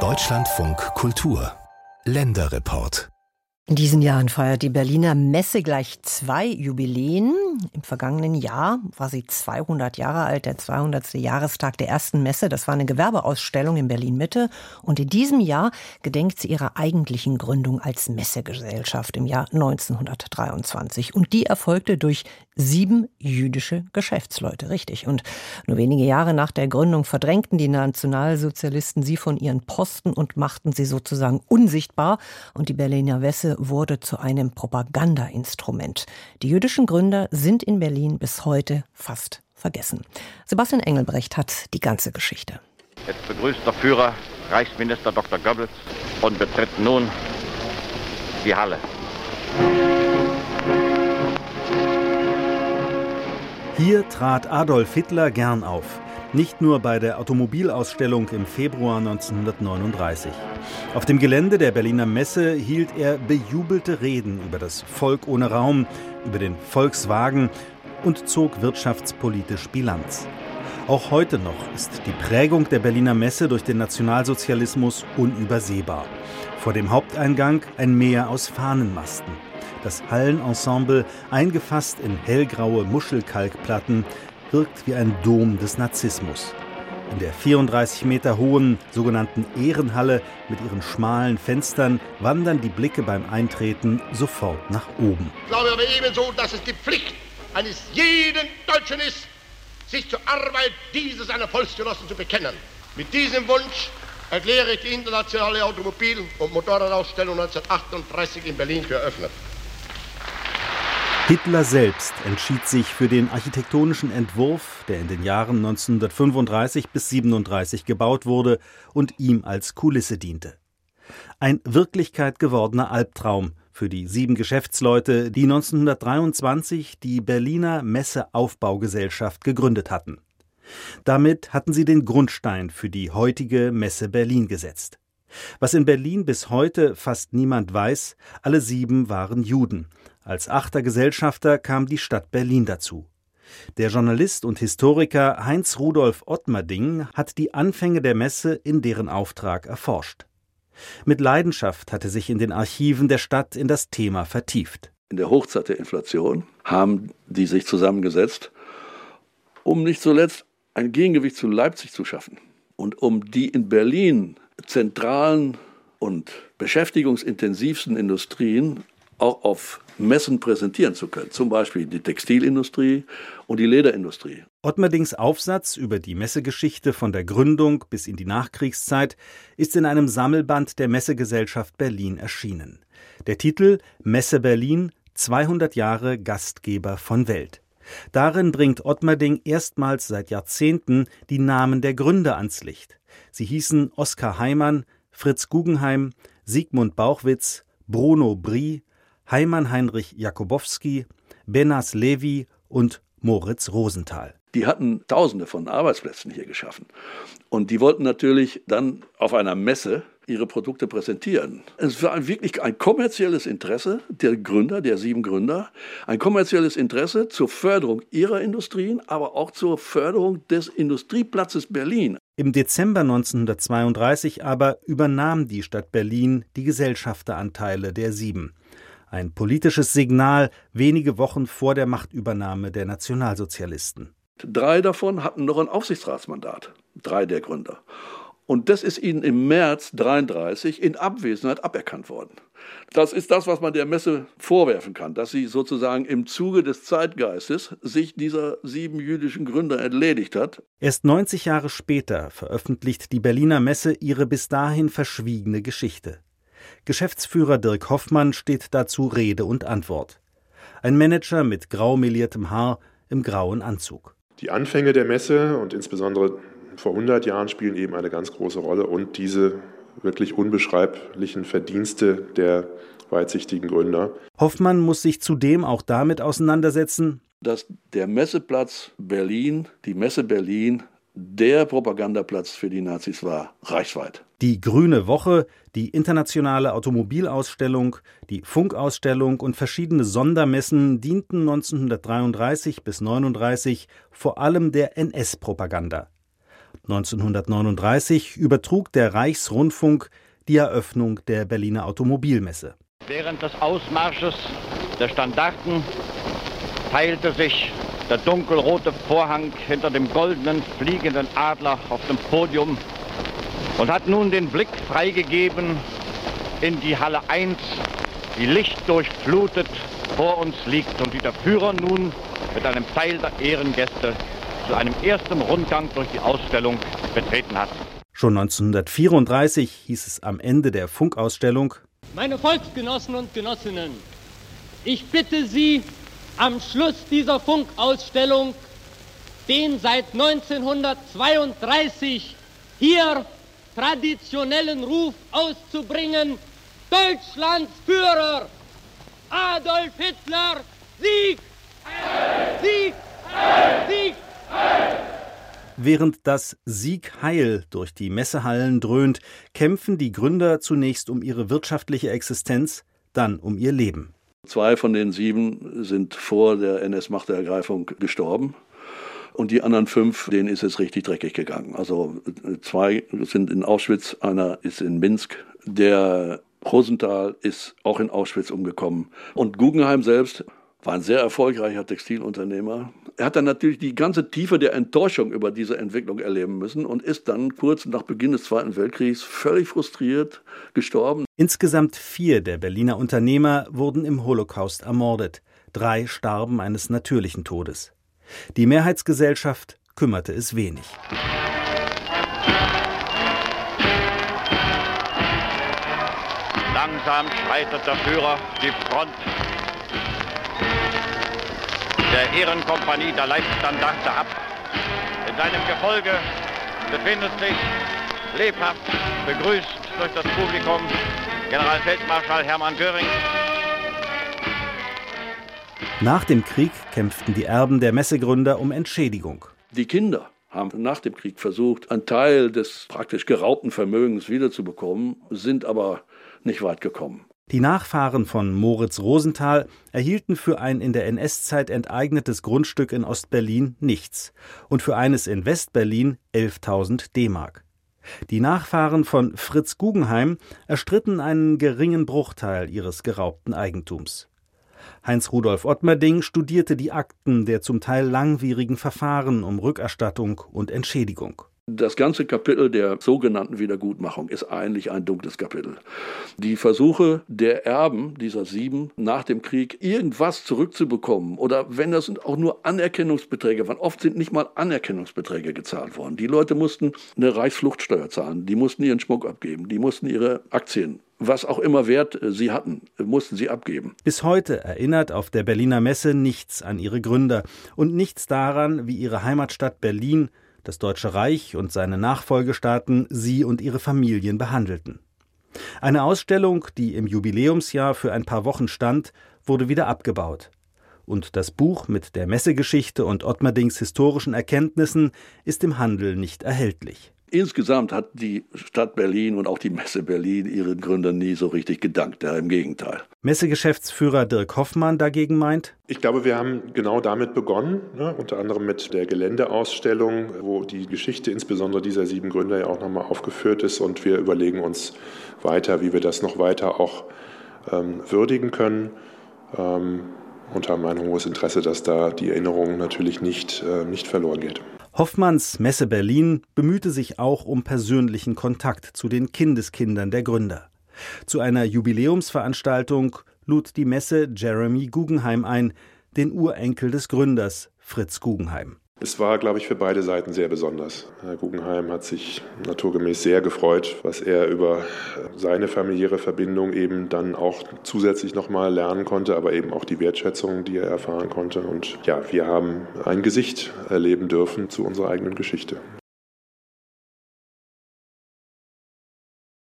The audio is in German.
Deutschlandfunk Kultur Länderreport in diesen Jahren feiert die Berliner Messe gleich zwei Jubiläen. Im vergangenen Jahr war sie 200 Jahre alt, der 200. Jahrestag der ersten Messe. Das war eine Gewerbeausstellung in Berlin-Mitte. Und in diesem Jahr gedenkt sie ihrer eigentlichen Gründung als Messegesellschaft im Jahr 1923. Und die erfolgte durch sieben jüdische Geschäftsleute, richtig. Und nur wenige Jahre nach der Gründung verdrängten die Nationalsozialisten sie von ihren Posten und machten sie sozusagen unsichtbar. Und die Berliner Messe wurde zu einem Propagandainstrument. Die jüdischen Gründer sind in Berlin bis heute fast vergessen. Sebastian Engelbrecht hat die ganze Geschichte. Jetzt begrüßt der Führer Reichsminister Dr. Goebbels und betritt nun die Halle. Hier trat Adolf Hitler gern auf. Nicht nur bei der Automobilausstellung im Februar 1939. Auf dem Gelände der Berliner Messe hielt er bejubelte Reden über das Volk ohne Raum, über den Volkswagen und zog wirtschaftspolitisch Bilanz. Auch heute noch ist die Prägung der Berliner Messe durch den Nationalsozialismus unübersehbar. Vor dem Haupteingang ein Meer aus Fahnenmasten das Hallenensemble, eingefasst in hellgraue Muschelkalkplatten, wirkt wie ein Dom des Narzissmus. In der 34 Meter hohen sogenannten Ehrenhalle mit ihren schmalen Fenstern wandern die Blicke beim Eintreten sofort nach oben. Ich glaube aber ebenso, dass es die Pflicht eines jeden Deutschen ist, sich zur Arbeit dieses seiner Volksgenossen zu bekennen. Mit diesem Wunsch erkläre ich die internationale Automobil- und Motorradausstellung 1938 in Berlin für eröffnet. Hitler selbst entschied sich für den architektonischen Entwurf, der in den Jahren 1935 bis 37 gebaut wurde und ihm als Kulisse diente. Ein Wirklichkeit gewordener Albtraum für die sieben Geschäftsleute, die 1923 die Berliner Messeaufbaugesellschaft gegründet hatten. Damit hatten sie den Grundstein für die heutige Messe Berlin gesetzt. Was in Berlin bis heute fast niemand weiß, alle sieben waren Juden, als achter Gesellschafter kam die Stadt Berlin dazu. Der Journalist und Historiker Heinz Rudolf Ottmerding hat die Anfänge der Messe in deren Auftrag erforscht. Mit Leidenschaft hatte sich in den Archiven der Stadt in das Thema vertieft. In der Hochzeit der Inflation haben die sich zusammengesetzt, um nicht zuletzt ein Gegengewicht zu Leipzig zu schaffen und um die in Berlin zentralen und beschäftigungsintensivsten Industrien auch auf Messen präsentieren zu können, zum Beispiel die Textilindustrie und die Lederindustrie. Ottmerdings Aufsatz über die Messegeschichte von der Gründung bis in die Nachkriegszeit ist in einem Sammelband der Messegesellschaft Berlin erschienen. Der Titel Messe Berlin 200 Jahre Gastgeber von Welt. Darin bringt Ottmerding erstmals seit Jahrzehnten die Namen der Gründer ans Licht. Sie hießen Oskar Heimann, Fritz Guggenheim, Sigmund Bauchwitz, Bruno Brie, Heimann Heinrich Jakubowski, Benas Levi und Moritz Rosenthal. Die hatten Tausende von Arbeitsplätzen hier geschaffen. Und die wollten natürlich dann auf einer Messe ihre Produkte präsentieren. Es war wirklich ein kommerzielles Interesse der Gründer, der sieben Gründer, ein kommerzielles Interesse zur Förderung ihrer Industrien, aber auch zur Förderung des Industrieplatzes Berlin. Im Dezember 1932 aber übernahm die Stadt Berlin die Gesellschafteranteile der Sieben. Ein politisches Signal wenige Wochen vor der Machtübernahme der Nationalsozialisten. Drei davon hatten noch ein Aufsichtsratsmandat, drei der Gründer. Und das ist ihnen im März 1933 in Abwesenheit aberkannt worden. Das ist das, was man der Messe vorwerfen kann, dass sie sozusagen im Zuge des Zeitgeistes sich dieser sieben jüdischen Gründer entledigt hat. Erst 90 Jahre später veröffentlicht die Berliner Messe ihre bis dahin verschwiegene Geschichte. Geschäftsführer Dirk Hoffmann steht dazu Rede und Antwort. Ein Manager mit grau meliertem Haar im grauen Anzug. Die Anfänge der Messe und insbesondere vor 100 Jahren spielen eben eine ganz große Rolle und diese wirklich unbeschreiblichen Verdienste der weitsichtigen Gründer. Hoffmann muss sich zudem auch damit auseinandersetzen, dass der Messeplatz Berlin, die Messe Berlin, der Propagandaplatz für die Nazis war, reichsweit. Die Grüne Woche, die internationale Automobilausstellung, die Funkausstellung und verschiedene Sondermessen dienten 1933 bis 1939 vor allem der NS-Propaganda. 1939 übertrug der Reichsrundfunk die Eröffnung der Berliner Automobilmesse. Während des Ausmarsches der Standarten teilte sich der dunkelrote Vorhang hinter dem goldenen fliegenden Adler auf dem Podium und hat nun den Blick freigegeben in die Halle 1, die lichtdurchflutet vor uns liegt und die der Führer nun mit einem Teil der Ehrengäste zu einem ersten Rundgang durch die Ausstellung betreten hat. Schon 1934 hieß es am Ende der Funkausstellung Meine Volksgenossen und Genossinnen, ich bitte Sie, am Schluss dieser Funkausstellung den seit 1932 hier traditionellen Ruf auszubringen, Deutschlands Führer Adolf Hitler, Sieg! Sieg! Sieg! Während das Sieg Heil durch die Messehallen dröhnt, kämpfen die Gründer zunächst um ihre wirtschaftliche Existenz, dann um ihr Leben. Zwei von den sieben sind vor der NS-Machtergreifung gestorben. Und die anderen fünf, denen ist es richtig dreckig gegangen. Also zwei sind in Auschwitz, einer ist in Minsk. Der Rosenthal ist auch in Auschwitz umgekommen. Und Guggenheim selbst war ein sehr erfolgreicher Textilunternehmer. Er hat dann natürlich die ganze Tiefe der Enttäuschung über diese Entwicklung erleben müssen und ist dann kurz nach Beginn des Zweiten Weltkriegs völlig frustriert gestorben. Insgesamt vier der Berliner Unternehmer wurden im Holocaust ermordet. Drei starben eines natürlichen Todes. Die Mehrheitsgesellschaft kümmerte es wenig. Langsam schreitet der Führer die Front der Ehrenkompanie der Leitstandarte ab. In seinem Gefolge befindet sich lebhaft begrüßt durch das Publikum Generalfeldmarschall Hermann Göring. Nach dem Krieg kämpften die Erben der Messegründer um Entschädigung. Die Kinder haben nach dem Krieg versucht, einen Teil des praktisch geraubten Vermögens wiederzubekommen, sind aber nicht weit gekommen. Die Nachfahren von Moritz Rosenthal erhielten für ein in der NS-Zeit enteignetes Grundstück in Ostberlin nichts und für eines in Westberlin 11.000 D-Mark. Die Nachfahren von Fritz Guggenheim erstritten einen geringen Bruchteil ihres geraubten Eigentums. Heinz Rudolf Ottmerding studierte die Akten der zum Teil langwierigen Verfahren um Rückerstattung und Entschädigung. Das ganze Kapitel der sogenannten Wiedergutmachung ist eigentlich ein dunkles Kapitel. Die Versuche der Erben dieser sieben nach dem Krieg irgendwas zurückzubekommen oder wenn das auch nur Anerkennungsbeträge waren, oft sind nicht mal Anerkennungsbeträge gezahlt worden. Die Leute mussten eine Reichsfluchtsteuer zahlen, die mussten ihren Schmuck abgeben, die mussten ihre Aktien was auch immer Wert sie hatten, mussten sie abgeben. Bis heute erinnert auf der Berliner Messe nichts an ihre Gründer und nichts daran, wie ihre Heimatstadt Berlin das Deutsche Reich und seine Nachfolgestaaten sie und ihre Familien behandelten. Eine Ausstellung, die im Jubiläumsjahr für ein paar Wochen stand, wurde wieder abgebaut. Und das Buch mit der Messegeschichte und Ottmerdings historischen Erkenntnissen ist im Handel nicht erhältlich. Insgesamt hat die Stadt Berlin und auch die Messe Berlin ihren Gründern nie so richtig gedankt, ja, im Gegenteil. Messegeschäftsführer Dirk Hoffmann dagegen meint, ich glaube, wir haben genau damit begonnen, ne, unter anderem mit der Geländeausstellung, wo die Geschichte insbesondere dieser sieben Gründer ja auch nochmal aufgeführt ist und wir überlegen uns weiter, wie wir das noch weiter auch ähm, würdigen können. Ähm, und haben ein hohes Interesse, dass da die Erinnerung natürlich nicht, äh, nicht verloren geht. Hoffmanns Messe Berlin bemühte sich auch um persönlichen Kontakt zu den Kindeskindern der Gründer. Zu einer Jubiläumsveranstaltung lud die Messe Jeremy Guggenheim ein, den Urenkel des Gründers Fritz Guggenheim. Es war, glaube ich, für beide Seiten sehr besonders. Herr Guggenheim hat sich naturgemäß sehr gefreut, was er über seine familiäre Verbindung eben dann auch zusätzlich nochmal lernen konnte, aber eben auch die Wertschätzung, die er erfahren konnte. Und ja, wir haben ein Gesicht erleben dürfen zu unserer eigenen Geschichte.